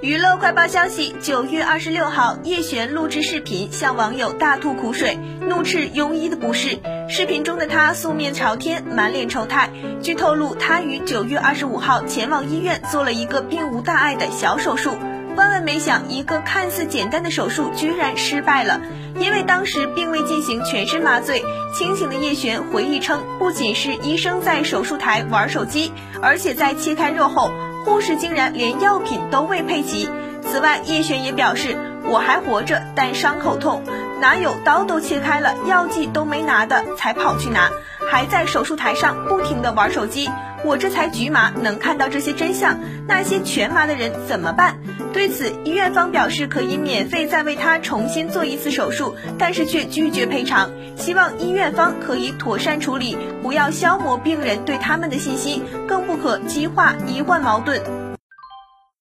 娱乐快报消息：九月二十六号，叶璇录制视频向网友大吐苦水，怒斥庸医的不是。视频中的他素面朝天，满脸愁态。据透露，他于九月二十五号前往医院做了一个并无大碍的小手术。万万没想，一个看似简单的手术居然失败了，因为当时并未进行全身麻醉。清醒的叶璇回忆称，不仅是医生在手术台玩手机，而且在切开肉后。护士竟然连药品都未配齐。此外，叶璇也表示：“我还活着，但伤口痛，哪有刀都切开了，药剂都没拿的才跑去拿，还在手术台上不停的玩手机。我这才局麻，能看到这些真相，那些全麻的人怎么办？”对此，医院方表示可以免费再为他重新做一次手术，但是却拒绝赔偿，希望医院方可以妥善处理，不要消磨病人对他们的信心，更不可激化医患矛盾。